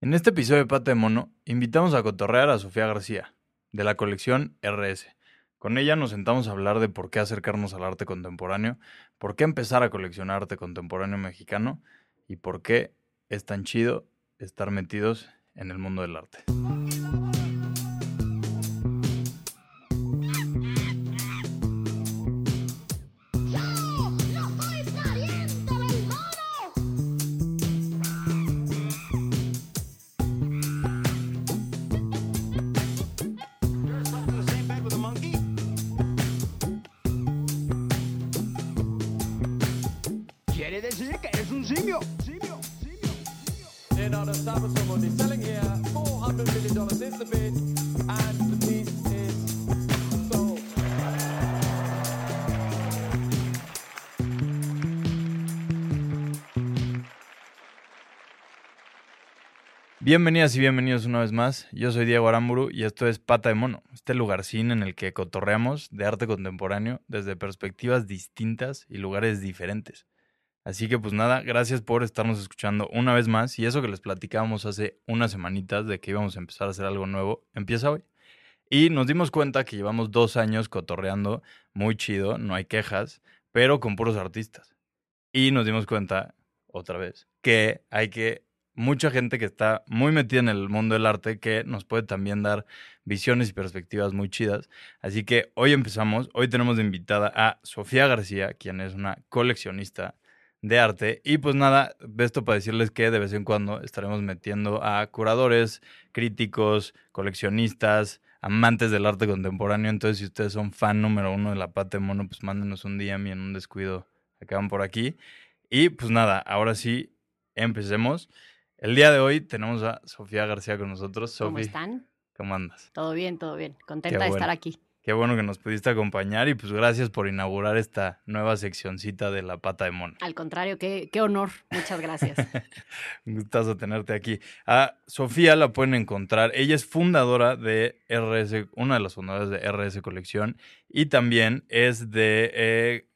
En este episodio de Pata de Mono, invitamos a cotorrear a Sofía García, de la colección RS. Con ella nos sentamos a hablar de por qué acercarnos al arte contemporáneo, por qué empezar a coleccionar arte contemporáneo mexicano y por qué es tan chido estar metidos en el mundo del arte. Bienvenidas y bienvenidos una vez más. Yo soy Diego Aramburu y esto es Pata de Mono, este lugarcín en el que cotorreamos de arte contemporáneo desde perspectivas distintas y lugares diferentes. Así que pues nada, gracias por estarnos escuchando una vez más y eso que les platicábamos hace unas semanitas de que íbamos a empezar a hacer algo nuevo, empieza hoy. Y nos dimos cuenta que llevamos dos años cotorreando, muy chido, no hay quejas, pero con puros artistas. Y nos dimos cuenta, otra vez, que hay que mucha gente que está muy metida en el mundo del arte que nos puede también dar visiones y perspectivas muy chidas. Así que hoy empezamos, hoy tenemos de invitada a Sofía García, quien es una coleccionista de arte. Y pues nada, esto para decirles que de vez en cuando estaremos metiendo a curadores, críticos, coleccionistas, amantes del arte contemporáneo. Entonces, si ustedes son fan número uno de la pata de mono, pues mándenos un DM y en un descuido acaban por aquí. Y pues nada, ahora sí, empecemos. El día de hoy tenemos a Sofía García con nosotros. ¿Cómo Sofi, están? ¿cómo andas? Todo bien, todo bien. Contenta de estar aquí. Qué bueno que nos pudiste acompañar y pues gracias por inaugurar esta nueva seccioncita de la pata de mono. Al contrario, qué, qué honor. Muchas gracias. Un gustazo tenerte aquí. A Sofía la pueden encontrar. Ella es fundadora de RS, una de las fundadoras de RS Colección y también es de eh,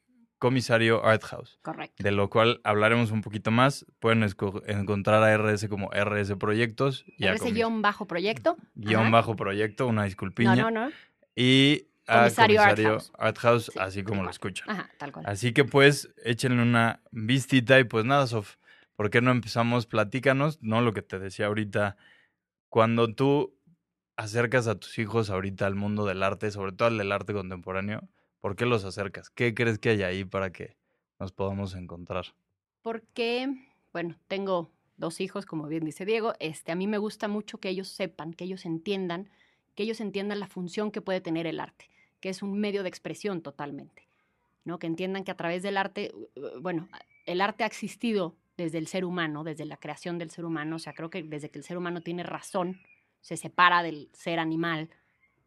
Comisario Art House, Correcto. de lo cual hablaremos un poquito más. Pueden encontrar a RS como RS Proyectos y Comis- guion bajo proyecto. guion Ajá. bajo proyecto, una disculpiña. No, no, no. Y a Comisario Comisario House. Art House, Sí, así como lo escuchan. Ajá, tal cual. Así que pues échenle una vistita y pues nada, Sof, ¿por qué no empezamos? Platícanos, ¿no? Lo que te decía ahorita, cuando tú acercas a tus hijos ahorita al mundo del arte, sobre todo al del arte contemporáneo, ¿por qué los acercas? ¿Qué crees que hay ahí para que nos podamos encontrar? Porque, bueno, tengo dos hijos, como bien dice Diego. Este, a mí me gusta mucho que ellos sepan, que ellos entiendan, que ellos entiendan la función que puede tener el arte, que es un medio de expresión totalmente. ¿no? Que entiendan que a través del arte, bueno, el arte ha existido desde el ser humano, desde la creación del ser humano. O sea, creo que desde que el ser humano tiene razón, se separa del ser animal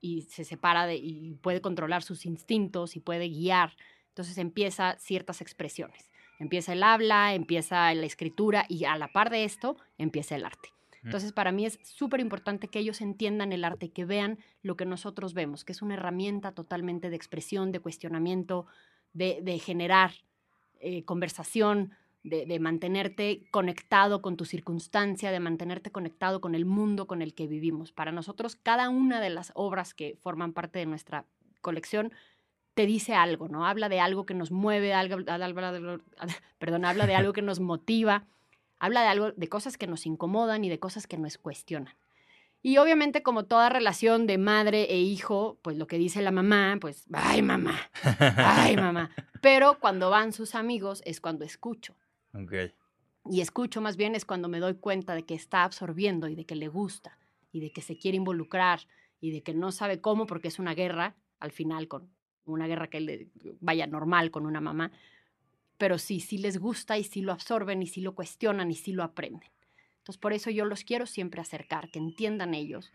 y se separa de, y puede controlar sus instintos y puede guiar. Entonces empieza ciertas expresiones. Empieza el habla, empieza la escritura y a la par de esto empieza el arte. Entonces, para mí es súper importante que ellos entiendan el arte, que vean lo que nosotros vemos, que es una herramienta totalmente de expresión, de cuestionamiento, de, de generar eh, conversación, de, de mantenerte conectado con tu circunstancia, de mantenerte conectado con el mundo con el que vivimos. Para nosotros, cada una de las obras que forman parte de nuestra colección te dice algo, ¿no? Habla de algo que nos mueve, algo, habla de- perdón, habla de algo que nos motiva, habla de algo, de cosas que nos incomodan y de cosas que nos cuestionan. Y obviamente, como toda relación de madre e hijo, pues lo que dice la mamá, pues, ay mamá, ay mamá. Pero cuando van sus amigos es cuando escucho. Y escucho más bien es cuando me doy cuenta de que está absorbiendo y de que le gusta y de que se quiere involucrar y de que no sabe cómo porque es una guerra, al final con una guerra que le vaya normal con una mamá, pero sí, sí les gusta y sí lo absorben y sí lo cuestionan y sí lo aprenden. Entonces por eso yo los quiero siempre acercar, que entiendan ellos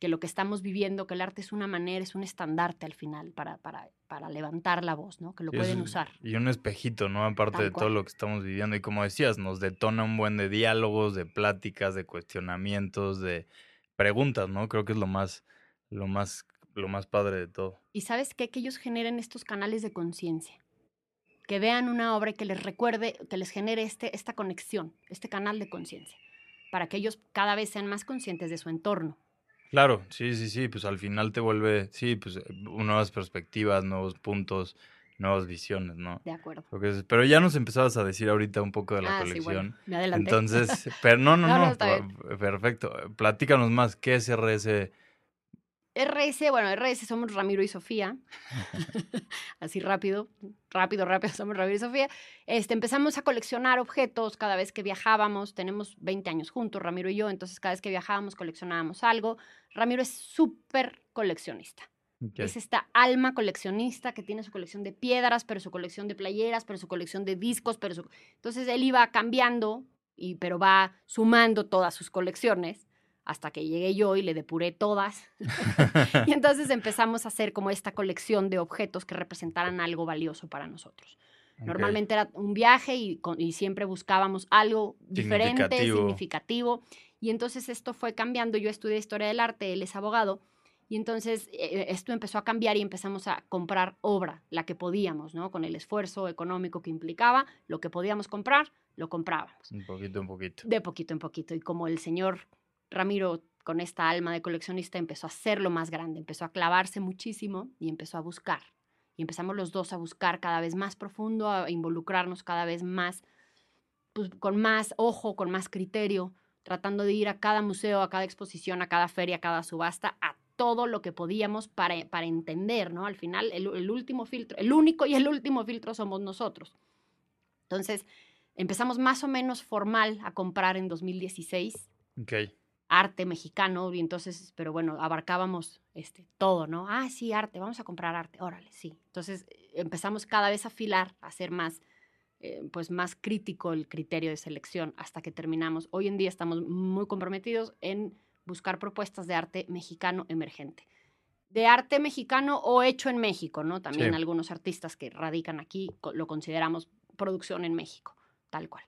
que lo que estamos viviendo, que el arte es una manera, es un estandarte al final para, para, para levantar la voz, ¿no? Que lo pueden es- usar. Y un espejito, ¿no? Aparte Tal de todo lo que estamos viviendo. Y como decías, nos detona un buen de diálogos, de pláticas, de cuestionamientos, de preguntas, ¿no? Creo que es lo más, lo más, lo más padre de todo. Y sabes qué? Que ellos generen estos canales de conciencia. Que vean una obra y que les recuerde, que les genere este, esta conexión, este canal de conciencia. para que ellos cada vez sean más conscientes de su entorno. Claro, sí, sí, sí, pues al final te vuelve, sí, pues eh, nuevas perspectivas, nuevos puntos, nuevas visiones, ¿no? De acuerdo. Es- pero ya nos empezabas a decir ahorita un poco de la Ah, sí, colección. bueno, me adelanté. Entonces, pero no, no, No, no, no, perfecto. Platícanos más, ¿qué es RS? RS, bueno, RS somos Ramiro y Sofía. Así rápido, rápido, rápido, somos Ramiro y Sofía. Este, empezamos a coleccionar objetos cada vez que viajábamos. Tenemos 20 años juntos, Ramiro y yo, entonces cada vez que viajábamos coleccionábamos algo. Ramiro es súper coleccionista. Es esta alma coleccionista que tiene su colección de piedras, pero su colección de playeras, pero su colección de discos, pero su... Entonces él iba cambiando, y, pero va sumando todas sus colecciones hasta que llegué yo y le depuré todas. y entonces empezamos a hacer como esta colección de objetos que representaran algo valioso para nosotros. Normalmente era un viaje y, siempre buscábamos algo diferente, Significativo. significativo. Y entonces esto fue cambiando. Yo estudié historia del arte, él es abogado. Y entonces eh, esto empezó a cambiar y empezamos a comprar obra, la que podíamos, ¿no? Con el esfuerzo económico que implicaba, lo que podíamos comprar, lo comprábamos Un poquito, un poquito. de poquito en poquito. Y como el señor Ramiro, con esta alma de coleccionista, empezó a hacerlo más grande, empezó a clavarse muchísimo y empezó a buscar. Y empezamos los dos a buscar cada vez más profundo, a involucrarnos cada vez más, pues, con más ojo, con más criterio, tratando de ir a cada museo, a cada exposición, a cada feria, a cada subasta, a todo lo que podíamos para, para entender, ¿no? Al final, el, el último filtro, el único y el último filtro somos nosotros. Entonces, empezamos más o menos formal a comprar en 2016 Ok. Arte mexicano y entonces, pero bueno, abarcábamos este, todo, ¿no? Ah, sí, arte, vamos a comprar arte, órale, sí. Entonces eh, empezamos cada vez a afilar, a ser más, eh, pues más crítico el criterio de selección hasta que terminamos. Hoy en día estamos muy comprometidos en buscar propuestas de arte mexicano emergente. De arte mexicano o hecho en México, ¿no? También Sí. algunos artistas que radican aquí lo consideramos producción en México, tal cual.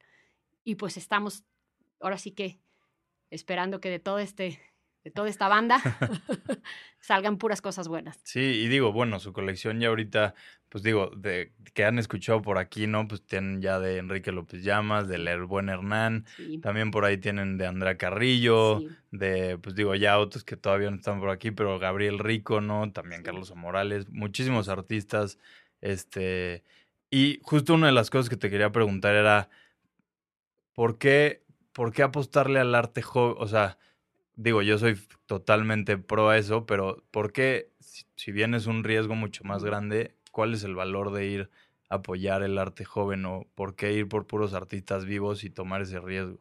Y pues estamos, ahora sí que esperando que de todo este, de toda esta banda salgan puras cosas buenas. Sí, y digo, bueno, su colección ya ahorita, pues digo, de que han escuchado por aquí, ¿no? Pues tienen ya de Enrique López Llamas, del El Buen Hernán, Sí, también por ahí tienen de Andrea Carrillo, sí, de, pues digo, ya otros que todavía no están por aquí, pero Gabriel Rico, ¿no? También Sí. Carlos Morales, muchísimos artistas, este, y justo una de las cosas que te quería preguntar era, ¿por qué, por qué apostarle al arte joven? O sea, digo, yo soy totalmente pro a eso, pero ¿por qué, si, bien es un riesgo mucho más grande, cuál es el valor de ir a apoyar el arte joven o por qué ir por puros artistas vivos y tomar ese riesgo?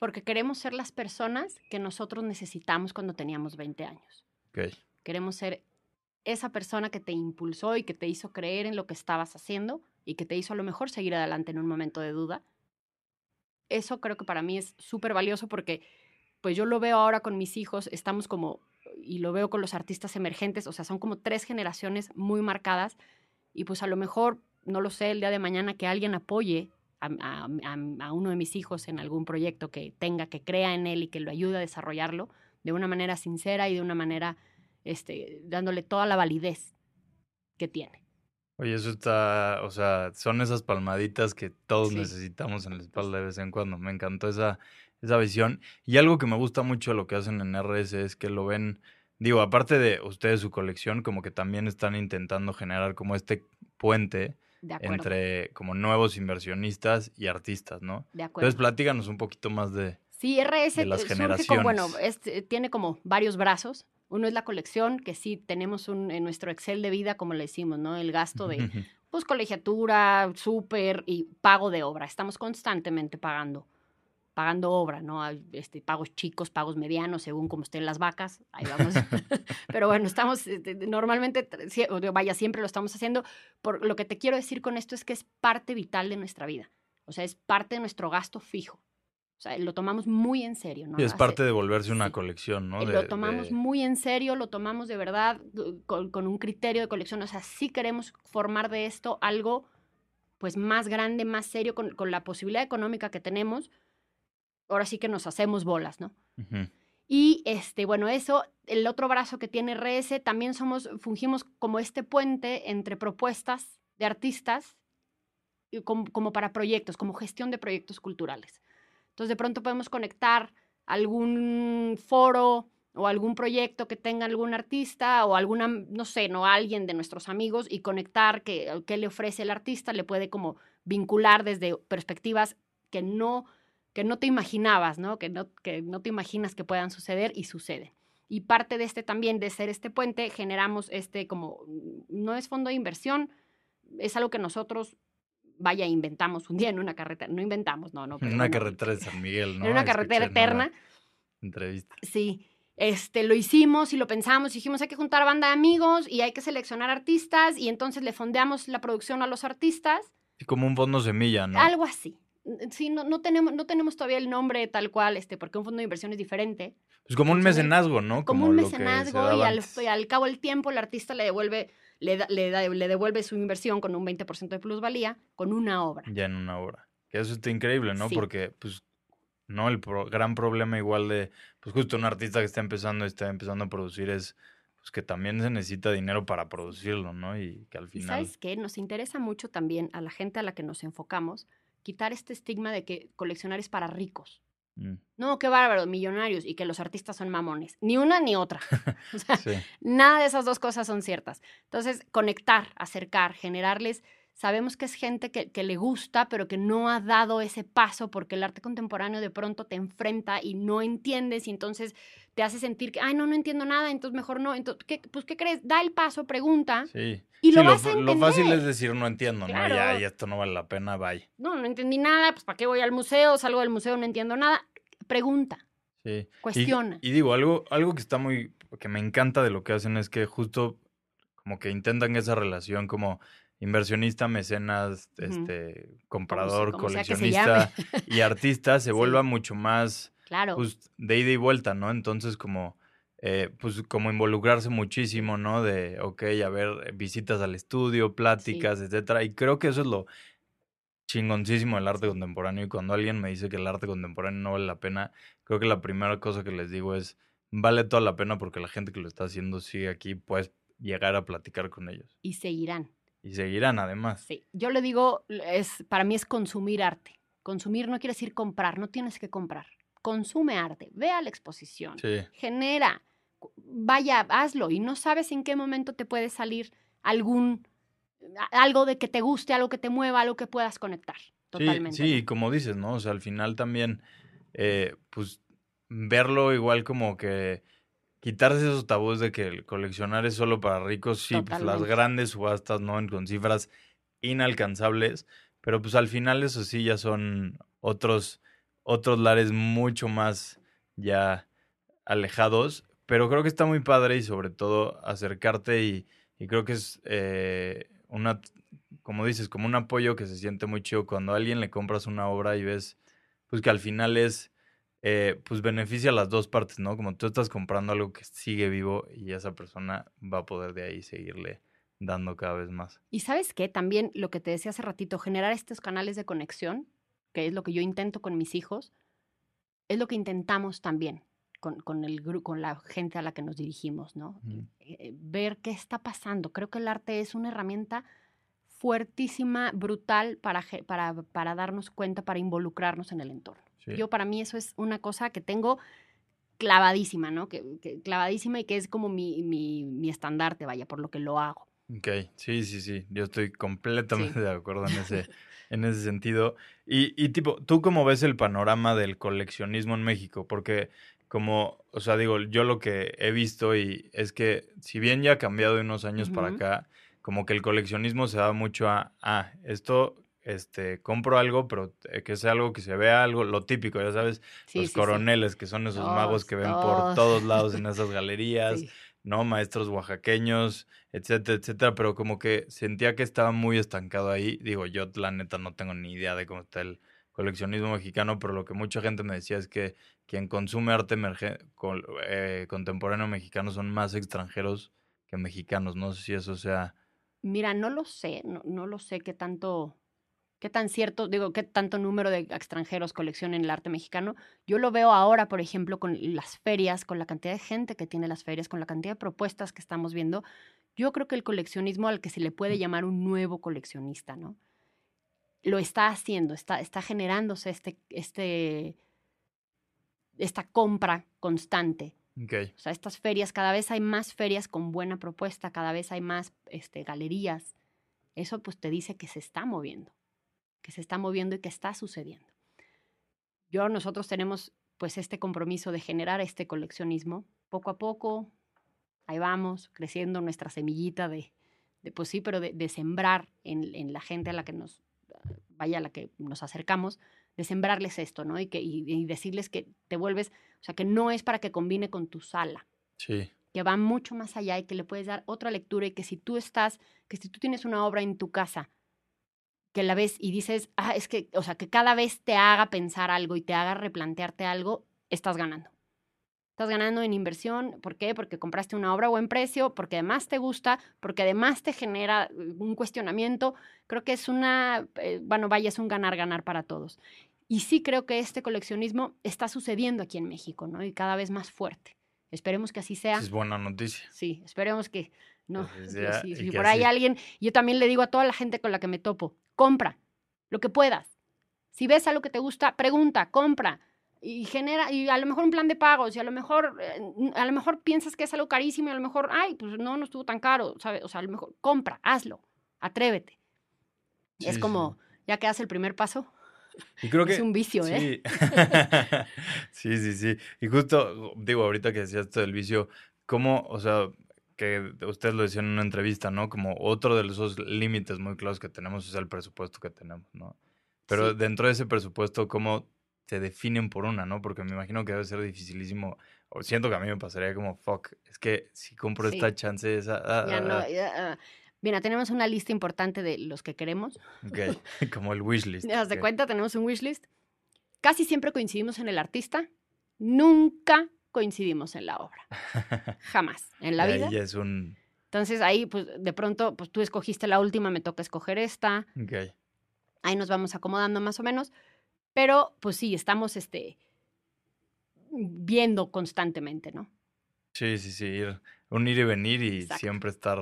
porque queremos ser las personas que nosotros necesitamos cuando teníamos 20 años. Queremos ser esa persona que te impulsó y que te hizo creer en lo que estabas haciendo y que te hizo a lo mejor seguir adelante en un momento de duda. Eso creo que para mí es súper valioso porque pues yo lo veo ahora con mis hijos, estamos como, y lo veo con los artistas emergentes, o sea, son como tres generaciones muy marcadas y pues a lo mejor, no lo sé, el día de mañana que alguien apoye a, a- uno de mis hijos en algún proyecto que tenga, que crea en él y que lo ayude a desarrollarlo de una manera sincera y de una manera este, dándole toda la validez que tiene. Oye, eso está, o sea, son esas palmaditas que todos Sí. necesitamos en la espalda de vez en cuando. Me encantó esa, esa visión. Y algo que me gusta mucho de lo que hacen en RS es que lo ven, digo, aparte de ustedes su colección, como que también están intentando generar como este puente entre como nuevos inversionistas y artistas, ¿no? de acuerdo. Entonces, platícanos un poquito más de... Sí, RS de las surge como, bueno, generaciones. es- eh, tiene como varios brazos. Uno es la colección, que sí tenemos un, en nuestro Excel de vida, como le decimos, ¿no? El gasto de, pues, colegiatura, súper y pago de obra. Estamos constantemente pagando, pagando obra, ¿no? Este, pagos chicos, pagos medianos, según como estén las vacas. Ahí vamos. Pero bueno, estamos, este, normalmente, vaya, siempre lo estamos haciendo. Por, lo que te quiero decir con esto es que es parte vital de nuestra vida. O sea, es parte de nuestro gasto fijo. O sea, lo tomamos muy en serio, ¿no? Y es parte de volverse una sí. colección, ¿no? eh, De- lo tomamos de- muy en serio, lo tomamos de verdad eh, con, con un criterio de colección. O sea, sí queremos formar de esto algo pues más grande, más serio, con, con la posibilidad económica que tenemos. Ahora sí que nos hacemos bolas, ¿no? Ujú. Y este, bueno, eso, el otro brazo que tiene RS, también somos, fungimos como este puente entre propuestas de artistas y como, como para proyectos, como gestión de proyectos culturales. Entonces de pronto podemos conectar algún foro o algún proyecto que tenga algún artista o alguna, no sé, no alguien de nuestros amigos y conectar que, qué le ofrece el artista, le puede como vincular desde perspectivas que no, que no te imaginabas, ¿no? Que, no, que no te imaginas que puedan suceder y sucede. Y parte de este también, de ser este puente, generamos este como, no es fondo de inversión, es algo que nosotros, vaya, inventamos un día en una carretera, no inventamos, no, no. En una carretera de San Miguel, ¿no? En una carretera eterna. Entrevista. Sí, este, lo hicimos y lo pensamos, dijimos hay que juntar banda de amigos y hay que seleccionar artistas y entonces le fondeamos la producción a los artistas, Y como un fondo semilla, ¿no? algo así. Sí, no, no, tenemos, no tenemos todavía el nombre tal cual, este, porque un fondo de inversión es diferente. Pues como un mecenazgo, ¿no? Como, un que se mecenazgo y al, y al cabo del tiempo el artista le devuelve, le, da- le, da- le devuelve su inversión con un 20% de plusvalía con una obra. Ya en una hora. Que eso está increíble, ¿no? Sí. Porque, pues, no, el pro- gran problema igual de, pues justo un artista que está empezando, está empezando a producir es, pues que también se necesita dinero para producirlo, ¿no? Y que al Y final... sabes qué, nos interesa mucho también a la gente a la que nos enfocamos quitar este estigma de que coleccionar es para ricos. Mm, No, qué bárbaro, millonarios y que los artistas son mamones. Ni una ni otra. O sea, sí, nada de esas dos cosas son ciertas. Entonces, conectar, acercar, generarles. Sabemos que es gente que, que le gusta, pero que no ha dado ese paso porque el arte contemporáneo de pronto te enfrenta y no entiendes y entonces te hace sentir que, ay, no, no entiendo nada, entonces mejor no. Entonces, ¿qué, pues, ¿qué crees? Da el paso, pregunta sí. y Sí, lo vas a fa- entender. lo fácil es decir no entiendo, ¿no? Ya, ya esto no vale la pena, bye. No, no entendí nada, pues ¿para qué voy al museo? Salgo del museo, no entiendo nada. Pregunta, Sí. Y- cuestiona. Y, digo, algo, algo que está muy, que me encanta de lo que hacen es que justo como que intentan esa relación como inversionista, mecenas, este, comprador, como coleccionista y artista se Sí. vuelva mucho más claro. pues, de ida y vuelta, ¿no? Entonces como, eh, pues como involucrarse muchísimo, ¿no? De, ok, a ver, visitas al estudio, pláticas, etcétera. Y creo que eso es lo chingoncísimo del arte contemporáneo. Y cuando alguien me dice que el arte contemporáneo no vale la pena, creo que la primera cosa que les digo es, vale toda la pena porque la gente que lo está haciendo sigue aquí, puedes llegar a platicar con ellos. Y seguirán. Y seguirán además. Sí, yo le digo, es, para mí es consumir arte. Consumir no quiere decir comprar, no tienes que comprar. Consume arte, ve a la exposición, Sí. genera, vaya, hazlo y no sabes en qué momento te puede salir algún, algo de que te guste, algo que te mueva, algo que puedas conectar. Totalmente. Sí, sí, como dices, ¿no? O sea, al final también, eh, pues, verlo igual como que quitarse esos tabús de que el coleccionar es solo para ricos, sí, pues las grandes subastas, ¿no? En- Con cifras inalcanzables, pero pues al final eso sí ya son otros, otros lares mucho más ya alejados, pero creo que está muy padre y sobre todo acercarte y, y creo que es eh, una, como dices, como un apoyo que se siente muy chido cuando a alguien le compras una obra y ves, pues que al final es, eh, pues beneficia a las dos partes, ¿no? Como tú estás comprando algo que sigue vivo y esa persona va a poder de ahí seguirle dando cada vez más. Y sabes qué, también lo que te decía hace ratito, generar estos canales de conexión, que es lo que yo intento con mis hijos, es lo que intentamos también con, con el con la gente a la que nos dirigimos, ¿no? Ujú. Eh, ver qué está pasando. Creo que el arte es una herramienta fuertísima, brutal para, para, para darnos cuenta, para involucrarnos en el entorno. Sí. Yo para mí eso es una cosa que tengo clavadísima, ¿no? Que, que- clavadísima y que es como mi, mi, mi estandarte, vaya, por lo que lo hago. Ok, sí, sí, sí, yo estoy completamente Sí. de acuerdo en ese, en ese sentido. Y, y tipo, ¿tú cómo ves el panorama del coleccionismo en México? Porque como, o sea, digo, yo lo que he visto y es que si bien ya ha cambiado de unos años para acá, como que el coleccionismo se da mucho a, ah, esto, este, compro algo, pero eh, que sea algo que se vea algo, lo típico, ya sabes, Sí, los sí, sí. coroneles, que son esos magos que ven por todos. lados en esas galerías. ¿no? Maestros oaxaqueños, etcétera, etcétera, pero como que sentía que estaba muy estancado ahí. Digo, yo la neta no tengo ni idea de cómo está el coleccionismo mexicano, pero lo que mucha gente me decía es que quien consume arte col- eh, contemporáneo mexicano son más extranjeros que mexicanos. No sé si eso sea... Mira, no lo sé, no, no lo sé qué tanto, qué tan cierto, digo, qué tanto número de extranjeros coleccionan el arte mexicano. Yo lo veo ahora, por ejemplo, con las ferias, con la cantidad de gente que tiene las ferias, con la cantidad de propuestas que estamos viendo. Yo creo que el coleccionismo al que se le puede llamar un nuevo coleccionista, ¿no? Lo está haciendo, está, está generándose este, este, esta compra constante. O sea, estas ferias, cada vez hay más ferias con buena propuesta, cada vez hay más este, galerías. Eso pues te dice que se está moviendo, que se está moviendo y que está sucediendo. Yo, nosotros tenemos pues este compromiso de generar este coleccionismo. Poco a poco, ahí vamos, creciendo nuestra semillita de, de pues sí, pero de, de sembrar en, en la gente a la que nos, vaya, a la que nos acercamos, de sembrarles esto, ¿no? Y, que, y, y decirles que te vuelves, o sea, que no es para que combine con tu sala, Sí. que va mucho más allá y que le puedes dar otra lectura y que si tú estás, que si tú tienes una obra en tu casa, que la ves y dices, ah, es que, o sea, que cada vez te haga pensar algo y te haga replantearte algo, estás ganando. Estás ganando en inversión, ¿por qué? Porque compraste una obra a buen precio, porque además te gusta, porque además te genera eh, un cuestionamiento. Creo que es una, eh, bueno, vaya, es un ganar-ganar para todos. Y sí creo que este coleccionismo está sucediendo aquí en México, ¿no? Y cada vez más fuerte. Esperemos que así sea. Es buena noticia. Sí, esperemos que no. Sea- si, y si que por ahí alguien, yo también le digo a toda la gente con la que me topo, compra lo que puedas. Si ves algo que te gusta, pregunta, compra y genera y a lo mejor un plan de pagos y a lo mejor eh, a lo mejor piensas que es algo carísimo y a lo mejor, ay, pues no, no estuvo tan caro, ¿sabes? O sea, a lo mejor compra, hazlo, atrévete. Sí, es sí. como ya que das el primer paso, Y creo que es un vicio, ¿eh? Sí. sí, sí. Y justo, digo, ahorita que decías esto del vicio, ¿cómo, o sea, que ustedes lo decían en una entrevista, ¿no? Como otro de esos límites muy claros que tenemos es el presupuesto que tenemos, ¿no? Pero Sí. dentro de ese presupuesto, ¿cómo se definen por una, ¿no? Porque me imagino que debe ser dificilísimo. O siento que a mí me pasaría como, fuck, es que si compro Sí. esta chance, esa... ah, Ya ah, no, ah". ya, ah. Mira, tenemos una lista importante de los que queremos. Ok, como el wishlist. ¿Te das de ok. cuenta? Tenemos un wishlist. Casi siempre coincidimos en el artista. Nunca coincidimos en la obra. Jamás. En la ahí vida. ya es un... Entonces ahí, pues de pronto, pues tú escogiste la última, me toca escoger esta. Ok. Ahí nos vamos acomodando más o menos. Pero, pues sí, estamos este, viendo constantemente, ¿no? Sí, sí, sí, ir, un ir y venir y Exacto. siempre estar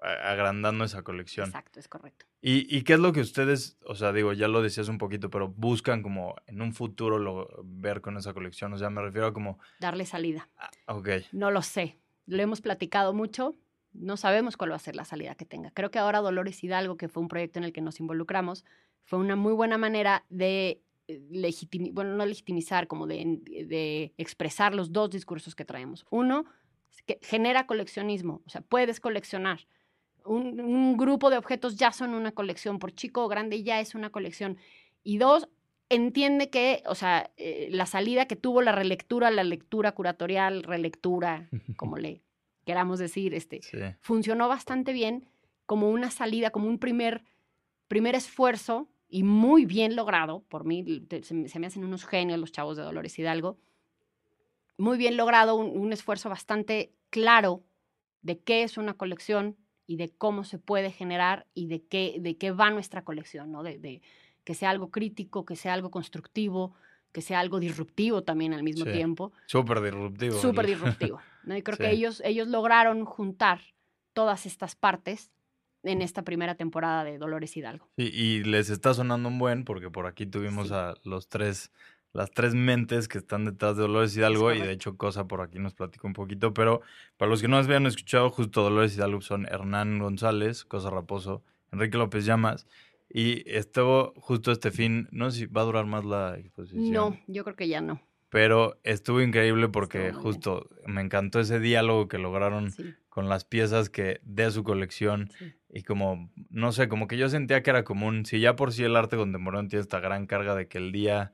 agrandando esa colección. Exacto, es correcto. ¿Y, ¿Y qué es lo que ustedes, o sea, digo, ya lo decías un poquito, pero buscan como en un futuro lo, ver con esa colección? O sea, me refiero a como, Darle salida. ah, ok, No lo sé. Lo hemos platicado mucho. No sabemos cuál va a ser la salida que tenga. Creo que ahora Dolores Hidalgo, que fue un proyecto en el que nos involucramos, fue una muy buena manera de legitimizar, bueno, no legitimizar, como de, de expresar los dos discursos que traemos. Uno, que genera coleccionismo, o sea, puedes coleccionar. Un, un grupo de objetos ya son una colección, por chico o grande ya es una colección. Y dos, entiende que, o sea, eh, la salida que tuvo la relectura, la lectura curatorial, relectura, como le queramos decir, este, sí, funcionó bastante bien como una salida, como un primer, primer esfuerzo y muy bien logrado. Por mí, te- se, me- se me hacen unos genios los chavos de Dolores Hidalgo. Muy bien logrado, un, un esfuerzo bastante claro de qué es una colección y de cómo se puede generar y de qué, de qué va nuestra colección, ¿no? De, de que sea algo crítico, que sea algo constructivo, que sea algo disruptivo también al mismo Sí. tiempo súper disruptivo. súper disruptivo. ¿no? Y creo que ellos, ellos lograron juntar todas estas partes en esta primera temporada de Dolores Hidalgo. Sí, y les está sonando un buen, porque por aquí tuvimos a los tres, las tres mentes que están detrás de Dolores Hidalgo, y de hecho Cosa por aquí nos platicó un poquito, pero para los que no nos habían escuchado, justo Dolores Hidalgo son Hernán González, Cosa Raposo, Enrique López Llamas, y estuvo justo este fin, no sé si va a durar más la exposición. No, yo creo que ya no. Pero estuvo increíble porque Estuvo muy bien. justo me encantó ese diálogo que lograron Sí, con las piezas que de su colección sí. y como, no sé, como que yo sentía que era común. Si ya por sí el arte contemporáneo tiene esta gran carga de que el día,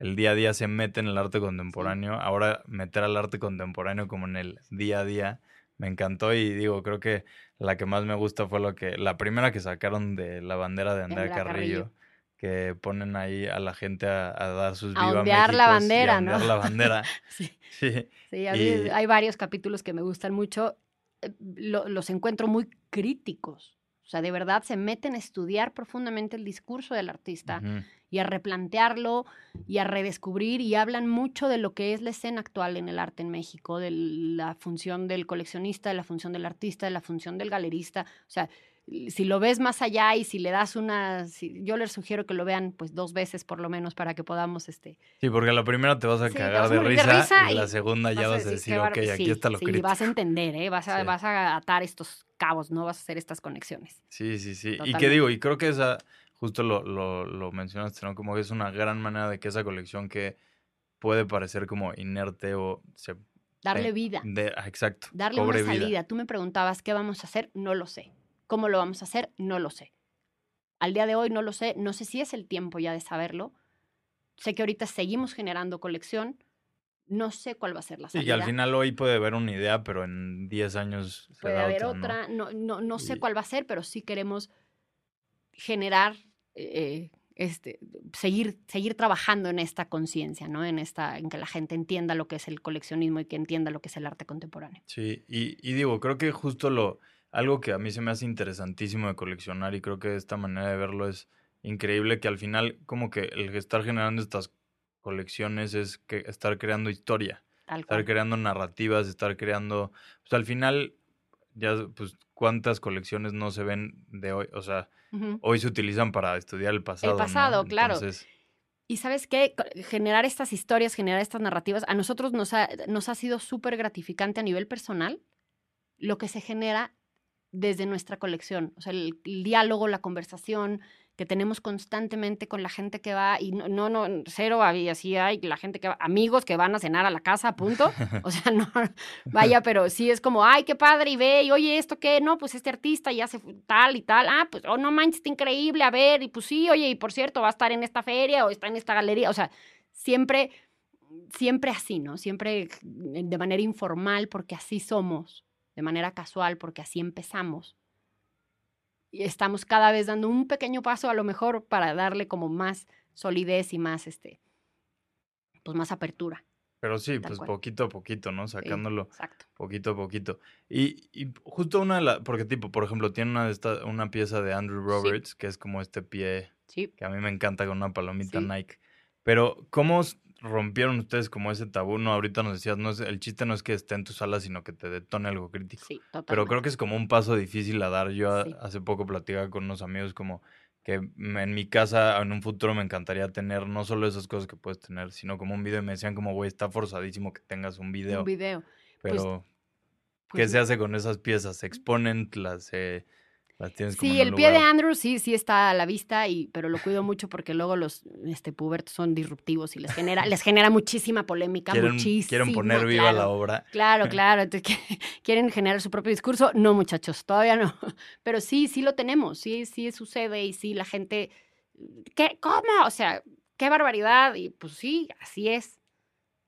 el día a día se mete en el arte contemporáneo, ahora meter al arte contemporáneo como en el día a día, me encantó y digo, creo que la que más me gusta fue lo que, la primera que sacaron de la bandera de Andrea Carrillo. Carrillo. que ponen ahí a la gente a, a dar sus A viva ondear la y a bandera, ¿no? ondear la bandera. Sí, Sí. sí, a mí Y- hay varios capítulos que me gustan mucho. eh, lo- los encuentro muy críticos. O sea, de verdad se meten a estudiar profundamente el discurso del artista. Y a replantearlo y a redescubrir y hablan mucho de lo que es la escena actual en el arte en México, de la función del coleccionista, de la función del artista, de la función del galerista. O sea, si lo ves más allá y si le das una, si- yo les sugiero que lo vean pues dos veces por lo menos para que podamos, este, Sí, porque la primera te vas a Sí, cagar vas a de morir de risa, risa y la y segunda ya vas a decir, "Qué ok, bárbaro". aquí Sí, está lo sí, crítico. vas a entender, ¿eh? Vas a, Sí. vas a atar estos cabos, ¿no? Vas a hacer estas conexiones. Sí, sí, sí. Y que Totalmente. digo, y creo que esa, justo lo, lo, lo mencionaste, ¿no? Como que es una gran manera de que esa colección que puede parecer como inerte o se... Darle eh, vida, de- ah, exacto. darle una vida. salida. Tú me preguntabas qué vamos a hacer, no lo sé. ¿Cómo lo vamos a hacer? No lo sé. Al día de hoy no lo sé, no sé si es el tiempo ya de saberlo. Sé que ahorita seguimos generando colección, no sé cuál va a ser la Y salida. que al final hoy puede haber una idea, pero en 10 años Puede será haber otra, ¿no? otra, no, no, no sé Y- cuál va a ser, pero sí queremos generar, eh, este, seguir, seguir trabajando en esta conciencia, ¿no? En esta, en que la gente entienda lo que es el coleccionismo y que entienda lo que es el arte contemporáneo. Sí, y, y digo, creo que justo lo, algo que a mí se me hace interesantísimo de coleccionar y creo que esta manera de verlo es increíble, que al final como que el estar generando estas colecciones es que estar creando historia, estar creando narrativas, estar creando, pues al final, ya, pues cuántas colecciones no se ven de hoy, o sea, hoy se utilizan para estudiar el pasado. ¿no? pasado, claro. Entonces, Y sabes qué, generar estas historias, generar estas narrativas, a nosotros nos ha, nos ha sido súper gratificante a nivel personal lo que se genera desde nuestra colección. O sea, el, el diálogo, la conversación que tenemos constantemente con la gente que va, y no, no, no cero, había así hay la gente que va, amigos que van a cenar a la casa, punto. O sea, no, vaya, pero sí es como, ay, qué padre, y ve, y oye, ¿esto qué? No, pues este artista ya hace tal y tal, ah, pues, oh, no manches, está increíble, a ver, y pues sí, oye, y por cierto, va a estar en esta feria o está en esta galería, o sea, siempre, siempre así, ¿no? Siempre de manera informal, porque así somos, de manera casual, porque así empezamos. Y estamos cada vez dando un pequeño paso, a lo mejor, para darle como más solidez y más, este, pues más apertura. pero sí, Tal pues cual. poquito a poquito, ¿no? Sí, Sacándolo. Exacto. Poquito a poquito. Y, y justo una de las, porque tipo, por ejemplo, tiene una esta, una pieza de Andrew Roberts, que es como este pie Sí. que a mí me encanta con una palomita. Nike. Pero, ¿cómo rompieron ustedes como ese tabú? No, ahorita nos decías, no es, el chiste no es que esté en tu sala, sino que te detone algo crítico. Sí, totalmente. Pero creo que es como un paso difícil a dar. Yo a- Sí. hace poco platicaba con unos amigos como que en mi casa en un futuro me encantaría tener no solo esas cosas que puedes tener, sino como un video y me decían como, güey, está forzadísimo que tengas un video. Un video. pues, pero, ¿qué Pues, se hace con esas piezas? ¿Se exponen? ¿Las, eh, como Sí, el pie de lugar? Andrew sí, sí está a la vista, y, pero lo cuido mucho porque luego los este, pubertos son disruptivos y les genera, les genera muchísima polémica, ¿Quieren, muchísima. quieren poner viva la claro. obra. Claro, claro. entonces, quieren generar su propio discurso. No, muchachos, todavía no. Pero sí, sí lo tenemos. Sí, sí sucede y sí la gente. ¿Qué? ¿Cómo? O sea, qué barbaridad. Y pues sí, así es.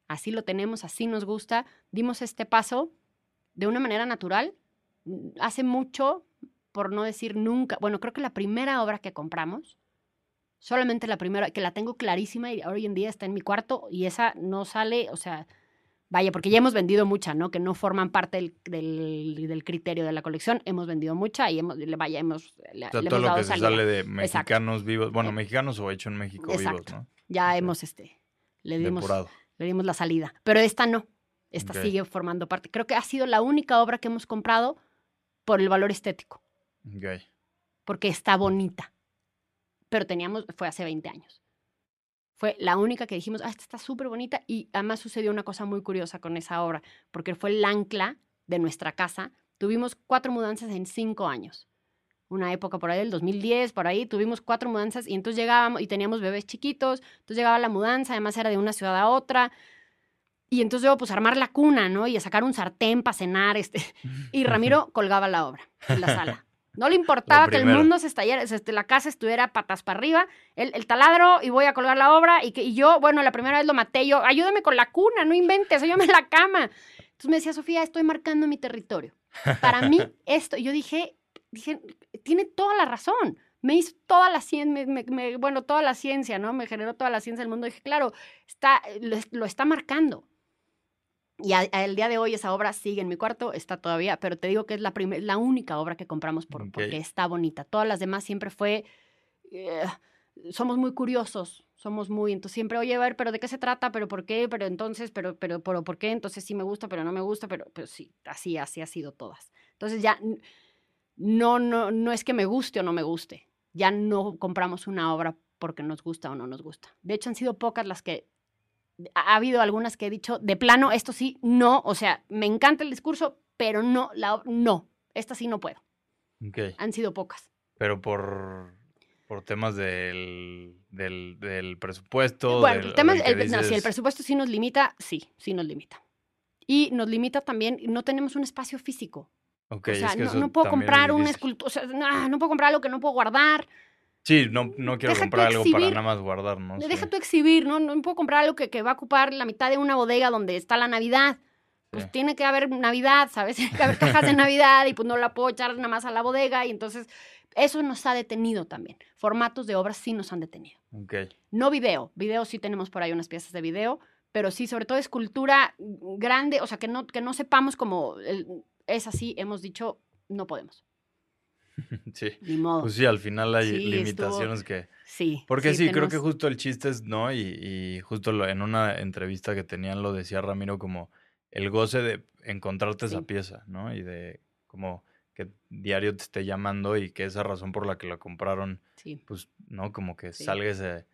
Así lo tenemos, así nos gusta. Dimos este paso de una manera natural. Hace mucho, por no decir nunca. Bueno, creo que la primera obra que compramos, solamente la primera, que la tengo clarísima y hoy en día está en mi cuarto y esa no sale, o sea, Vaya, porque ya hemos vendido mucha, ¿no? Que no forman parte del, del, del criterio de la colección. Hemos vendido mucha y hemos, le- vaya, hemos, le, O sea, le todo hemos lo que se sale de mexicanos vivos, bueno, Eh, mexicanos o hecho en México vivos. ¿no? Ya hemos, este, le dimos, Depurado. le dimos la salida. Pero esta no. Esta sigue formando parte. Creo que ha sido la única obra que hemos comprado por el valor estético, Ok. porque está bonita. Pero teníamos, fue hace 20 años. Fue la única que dijimos, ah, esta está súper bonita. Y además sucedió una cosa muy curiosa con esa obra, porque fue el ancla de nuestra casa. Tuvimos cuatro mudanzas en cinco años. Una época por ahí del 2010, por ahí, tuvimos cuatro mudanzas y entonces llegábamos y teníamos bebés chiquitos. Entonces llegaba la mudanza, además era de una ciudad a otra. Y entonces yo, pues, armar la cuna, ¿no? Y a sacar un sartén para cenar, este. Y Ramiro colgaba la obra en la sala. No le importaba que el mundo se estallara, la casa estuviera patas para arriba, el, el taladro y voy a colgar la obra y, que, y yo, bueno, la primera vez lo maté, yo, ayúdame con la cuna, no inventes, ayúdame en la cama. Entonces me decía, Sofía, estoy marcando mi territorio. Para mí, esto, yo dije, dije, tiene toda la razón. Me hizo toda la ciencia, bueno, toda la ciencia, ¿no? Me generó toda la ciencia del mundo. Dije, claro, está, lo, lo está marcando. Y al día de hoy esa obra sigue en mi cuarto, está todavía, pero te digo que es la, la única obra que compramos por, porque está bonita. Todas las demás siempre fue, eh, somos muy curiosos, somos muy, entonces siempre, oye, a ver, pero ¿de qué se trata? ¿Pero por qué? ¿Pero entonces? ¿Pero, pero, pero por qué? Entonces sí me gusta, pero no me gusta, pero, pero sí, así, así ha sido todas. Entonces ya no, no, no es que me guste o no me guste. Ya no compramos una obra porque nos gusta o no nos gusta. De hecho, han sido pocas las que ha habido algunas que he dicho, de plano, esto sí, no, o sea, me encanta el discurso, pero no, la, no, esta sí no puedo. Han sido pocas. Pero por, por temas del, del, del presupuesto. Bueno, del- el tema del es, que el- no, si el dices- presupuesto sí nos limita, sí, sí nos limita. Y nos limita también, no tenemos un espacio físico. Ok, o sea, es que no, puedo comprar una escultura, o sea, no, no puedo comprar algo que no puedo guardar. Sí, no, no quiero Deja comprar algo para nada más guardar, ¿no? Sí. Deja tú exhibir, ¿no? No puedo comprar algo que, que va a ocupar la mitad de una bodega donde está la Navidad. Pues Sí. tiene que haber Navidad, ¿sabes? Tiene que haber cajas de Navidad y pues no la puedo echar nada más a la bodega y entonces eso nos ha detenido también. Formatos de obras sí nos han detenido. Ok. No video, video sí tenemos por ahí unas piezas de video, pero sí, sobre todo escultura grande, o sea, que no, que no sepamos cómo el- es así, hemos dicho, no podemos, Sí. ni modo. Pues sí, al final hay Sí, estuvo- limitaciones que... sí. Porque sí, creo que justo el chiste es, ¿no? Y, y justo lo- en una entrevista que tenían lo decía Ramiro como el goce de encontrarte esa pieza, ¿no? Y de como que diario te esté llamando y que esa razón por la que la compraron, Sí, pues, ¿no? Como que salga ese,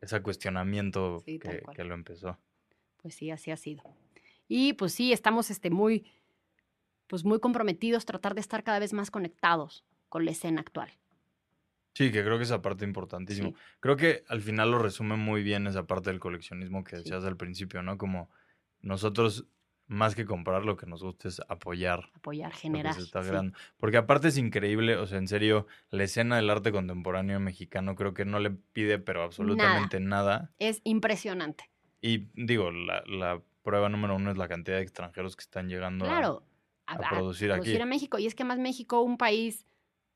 ese cuestionamiento que, que lo empezó. pues sí, así ha sido. Y pues sí, estamos este, muy, pues muy comprometidos, tratar de estar cada vez más conectados con la escena actual. Sí, que creo que esa parte importantísimo. Sí. Creo que al final lo resume muy bien esa parte del coleccionismo que Sí. decías al principio, ¿no? Como nosotros, más que comprar, lo que nos gusta es apoyar Apoyar, generar. está sí. Porque aparte es increíble, o sea, en serio, la escena del arte contemporáneo mexicano creo que no le pide, pero absolutamente nada. Es impresionante. Y digo, la, la prueba número uno es la cantidad de extranjeros que están llegando a- Claro. a producir aquí. a México. Y es que más México, un país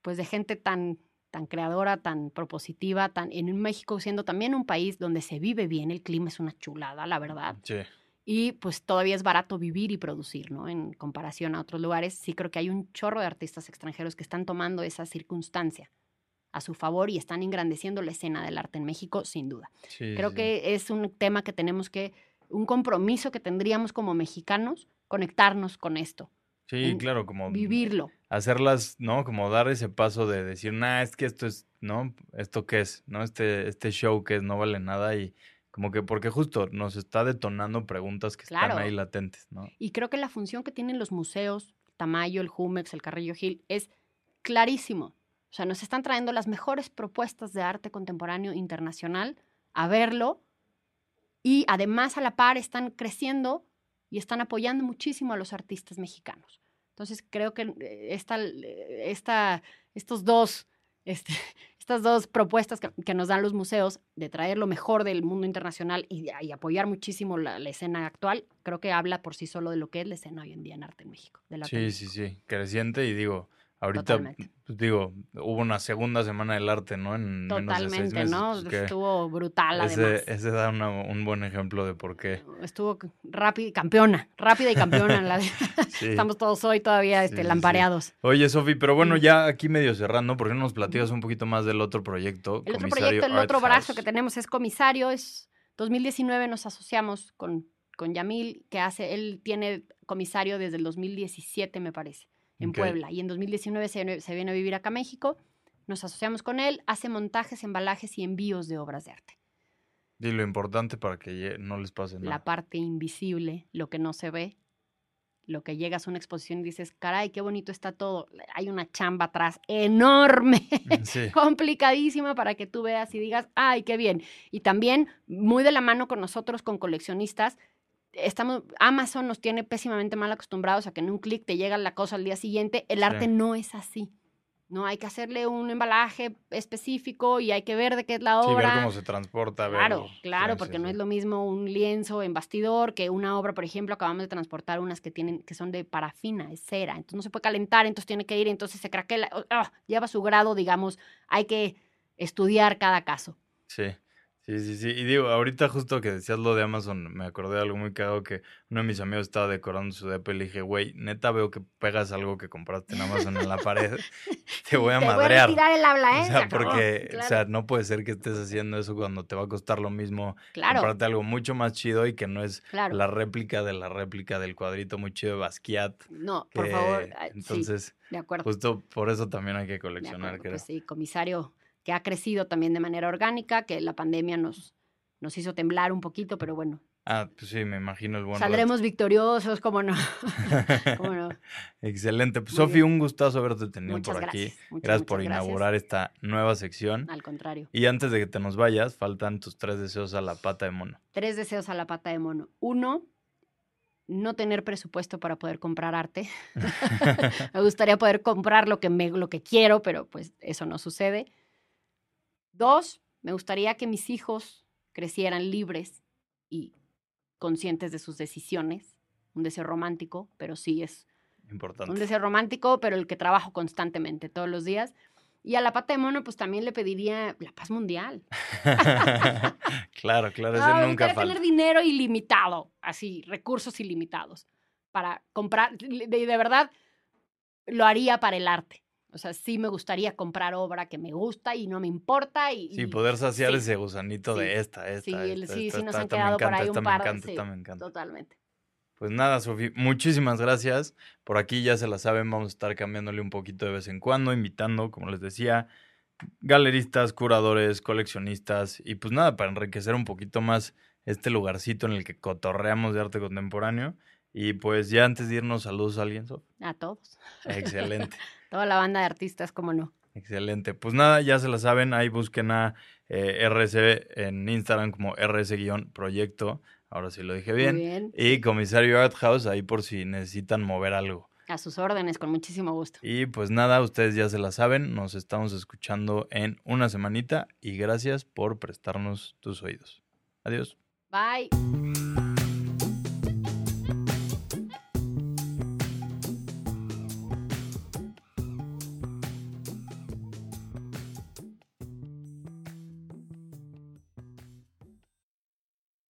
pues de gente tan, tan creadora, tan propositiva, tan en México siendo también un país donde se vive bien, el clima es una chulada, la verdad. Sí, Y pues todavía es barato vivir y producir, ¿no? En comparación a otros lugares, sí creo que hay un chorro de artistas extranjeros que están tomando esa circunstancia a su favor y están engrandeciendo la escena del arte en México, sin duda. sí. Creo sí. que es un tema que tenemos que, un compromiso que tendríamos como mexicanos, conectarnos con esto, Sí, claro, como vivirlo. hacerlas, ¿no? Como dar ese paso de decir, nah, es que esto es, ¿no? ¿Esto qué es? ¿No? Este, este show que es, no vale nada y como que porque justo nos está detonando preguntas que Claro. están ahí latentes, ¿no? Y creo que la función que tienen los museos, Tamayo, el Jumex, el Carrillo Gil, es clarísimo. O sea, nos están trayendo las mejores propuestas de arte contemporáneo internacional a verlo y además a la par están creciendo y están apoyando muchísimo a los artistas mexicanos. Entonces creo que eh, esta, eh, esta, estos dos, este, estas dos propuestas que, que nos dan los museos de traer lo mejor del mundo internacional y, apoyar muchísimo la, la escena actual, creo que habla por sí solo de lo que es la escena hoy en día en arte en México. del arte en Sí, sí, México. sí, creciente y digo, ahorita, Totalmente. pues digo, hubo una segunda semana del arte, ¿no? En menos de seis Totalmente, meses. ¿no? pues, Estuvo brutal ese, además. ese da una- un buen ejemplo de por qué. Estuvo rápida, campeona, rápida y campeona. la de- Sí. Estamos todos hoy todavía este, sí, sí. lampareados. Oye, Sofi, pero bueno, Mm. ya aquí medio cerrando, ¿por qué no nos platicas un poquito más del otro proyecto? El otro proyecto, el Art otro brazo House? que tenemos es comisario. Es 2019 nos asociamos con, con Yamil, que hace, él tiene comisario desde el 2017, me parece, en. Puebla. Y en 2019 se, viene- se viene a vivir acá a México. Nos asociamos con él, hace montajes, embalajes y envíos de obras de arte. Y lo importante para que no les pase nada. La parte invisible, lo que no se ve, lo que llegas a una exposición y dices, caray, qué bonito está todo. Hay una chamba atrás enorme. Sí, complicadísima para que tú veas y digas, ay, qué bien. Y también muy de la mano con nosotros, con coleccionistas. Estamos, Amazon nos tiene pésimamente mal acostumbrados a que en un clic te llega la cosa al día siguiente. El Sí. arte no es así. No hay que hacerle un embalaje específico y hay que ver de qué es la sí, ver obra. cómo se transporta. Claro, claro, Sí, porque sí, no es lo mismo un lienzo en bastidor que una obra, por ejemplo, acabamos de transportar unas que tienen, que son de parafina, es cera, entonces no se puede calentar, entonces tiene que ir, entonces se craquela, ah, lleva su grado, digamos, hay que estudiar cada caso. Sí, Sí, sí, sí. Y digo, ahorita justo que decías lo de Amazon, me acordé de algo muy cagado que uno de mis amigos estaba decorando su depa y le dije, güey, neta veo que pegas algo que compraste en Amazon en la pared. Te voy a Te voy a madrear. retirar el habla, ¿eh? O Se sea, porque, o sea, no puede ser que estés haciendo eso cuando te va a costar lo mismo claro, comprarte algo mucho más chido y que no es claro. la réplica de la réplica del cuadrito muy chido de Basquiat. No, por favor. sí, Entonces, de acuerdo. justo por eso también hay que coleccionar, acuerdo. creo. Pues sí, comisario que ha crecido también de manera orgánica, que la pandemia nos, nos hizo temblar un poquito, pero bueno, Ah, pues sí, me imagino el buen rato. saldremos victoriosos, ¿cómo no? ¿Cómo no? Excelente. Pues Sofi, un gustazo haberte tenido Muchas por aquí. gracias. muchas, Gracias por muchas gracias. inaugurar esta nueva sección. Al contrario. Y antes de que te nos vayas, faltan tus tres deseos a la pata de mono. Tres deseos a la pata de mono. Uno, no tener presupuesto para poder comprar arte. me gustaría poder comprar lo que, me, lo que quiero, pero pues eso no sucede. Dos, me gustaría que mis hijos crecieran libres y conscientes de sus decisiones. Un deseo romántico, pero sí es Importante. un deseo romántico, pero el que trabajo constantemente todos los días. Y a la pata de mono, pues también le pediría la paz mundial. claro, claro, Ah, me nunca falta. tener dinero ilimitado, así, recursos ilimitados, para comprar, de, de verdad, lo haría para el arte. O sea, sí me gustaría comprar obra que me gusta y no me importa. Y, Sí, y- poder saciar sí, ese gusanito sí, de esta, esta, sí, esta, sí, esta, sí nos esta, han me quedado por encanta, ahí esta un me par. encanta, sí, esta me encanta. Totalmente. Pues nada, Sofi, muchísimas gracias. Por aquí ya se la saben, vamos a estar cambiándole un poquito de vez en cuando, invitando, como les decía, galeristas, curadores, coleccionistas y pues nada, para enriquecer un poquito más este lugarcito en el que cotorreamos de arte contemporáneo. Y pues ya antes de irnos, saludos a alguien, Sof. A todos. Excelente. Toda la banda de artistas, como no. Excelente. Pues nada, ya se la saben, ahí busquen a eh, en Instagram como RS-proyecto, ahora sí lo dije bien. Muy bien. Y Comisario Art House, ahí por si necesitan mover algo. A sus órdenes, con muchísimo gusto. Y pues nada, ustedes ya se la saben, nos estamos escuchando en una semanita y gracias por prestarnos tus oídos. Adiós. Bye.